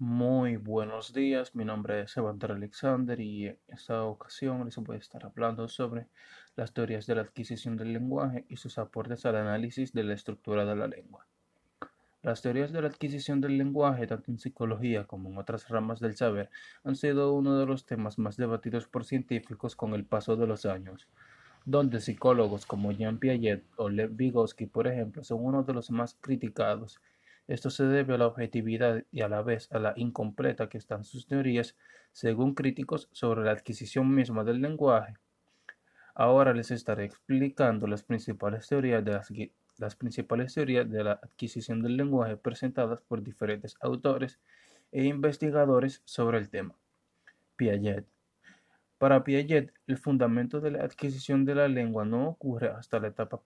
Muy buenos días, mi nombre es Evander Alexander y en esta ocasión les voy a estar hablando sobre las teorías de la adquisición del lenguaje y sus aportes al análisis de la estructura de la lengua. Las teorías de la adquisición del lenguaje, tanto en psicología como en otras ramas del saber, han sido uno de los temas más debatidos por científicos con el paso de los años, donde psicólogos como Jean Piaget o Lev Vygotsky, por ejemplo, son uno de los más criticados esto se debe a la objetividad y a la vez a la incompleta que están sus teorías, según críticos, sobre la adquisición misma del lenguaje. Ahora les estaré explicando las principales teorías de, las, principales teorías de la adquisición del lenguaje presentadas por diferentes autores e investigadores sobre el tema. Piaget. Para Piaget, el fundamento de la adquisición de la lengua no ocurre hasta la etapa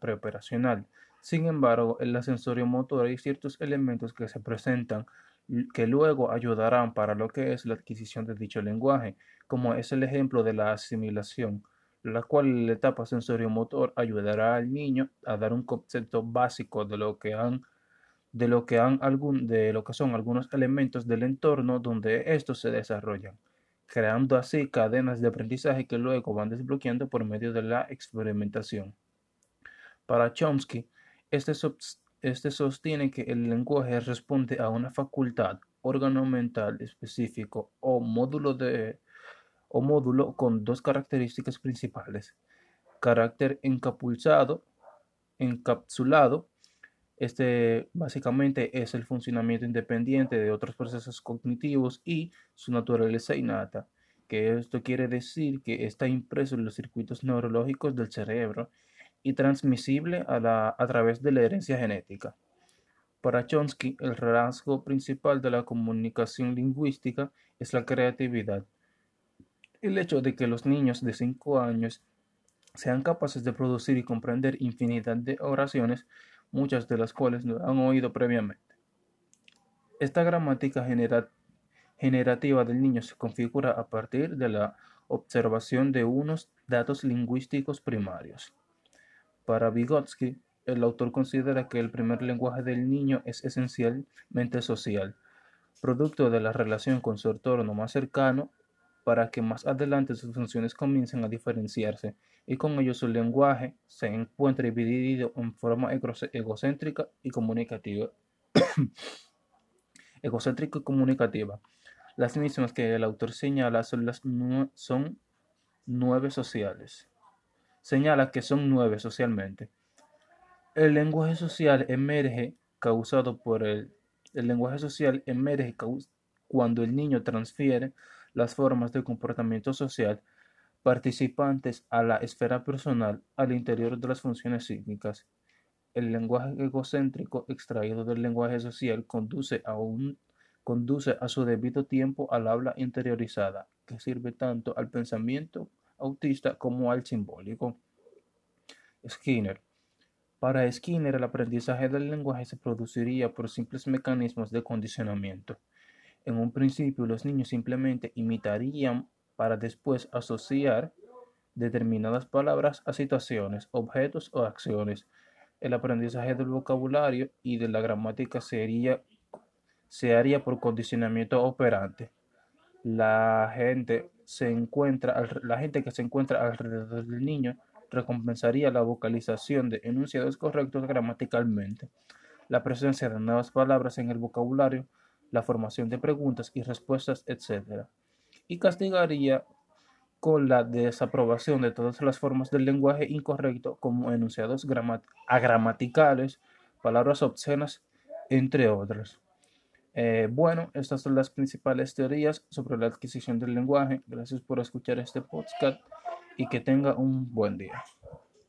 preoperacional, sin embargo, el ascensorio motor hay ciertos elementos que se presentan que luego ayudarán para lo que es la adquisición de dicho lenguaje, como es el ejemplo de la asimilación, la cual la etapa sensorio-motor ayudará al niño a dar un concepto básico de lo que de lo que son algunos elementos del entorno donde estos se desarrollan, creando así cadenas de aprendizaje que luego van desbloqueando por medio de la experimentación. Para Chomsky, este, este, sostiene que el lenguaje responde a una facultad, órgano mental específico o módulo, de, o módulo con dos características principales. Carácter encapsulado, encapsulado. Este básicamente es el funcionamiento independiente de otros procesos cognitivos y su naturaleza innata, que esto quiere decir que está impreso en los circuitos neurológicos del cerebro y transmisible a, a través de la herencia genética. Para Chomsky, el rasgo principal de la comunicación lingüística es la creatividad. El hecho de que los niños de 5 años sean capaces de producir y comprender infinidad de oraciones, muchas de las cuales no han oído previamente. Esta gramática generativa del niño se configura a partir de la observación de unos datos lingüísticos primarios. Para Vygotsky, el autor considera que el primer lenguaje del niño es esencialmente social, producto de la relación con su entorno más cercano, para que más adelante sus funciones comiencen a diferenciarse y con ello su lenguaje se encuentre dividido en forma egocéntrica y comunicativa. egocéntrica y comunicativa. Las mismas que el autor señala son, son nueve sociales señala que son nueve socialmente. El lenguaje social emerge causado por el, el lenguaje social emerge cuando el niño transfiere las formas de comportamiento social participantes a la esfera personal al interior de las funciones psíquicas. El lenguaje egocéntrico extraído del lenguaje social conduce a, un, conduce a su debido tiempo al habla interiorizada, que sirve tanto al pensamiento autista como al simbólico. Skinner. Para Skinner, el aprendizaje del lenguaje se produciría por simples mecanismos de condicionamiento. En un principio, los niños simplemente imitarían para después asociar determinadas palabras a situaciones, objetos o acciones. El aprendizaje del vocabulario y de la gramática sería, se haría por condicionamiento operante. La gente se encuentra, la gente que se encuentra alrededor del niño recompensaría la vocalización de enunciados correctos gramaticalmente, la presencia de nuevas palabras en el vocabulario, la formación de preguntas y respuestas, etc. Y castigaría con la desaprobación de todas las formas del lenguaje incorrecto como enunciados agramaticales, palabras obscenas, entre otras. Eh, bueno, estas son las principales teorías sobre la adquisición del lenguaje. Gracias por escuchar este podcast y que tenga un buen día.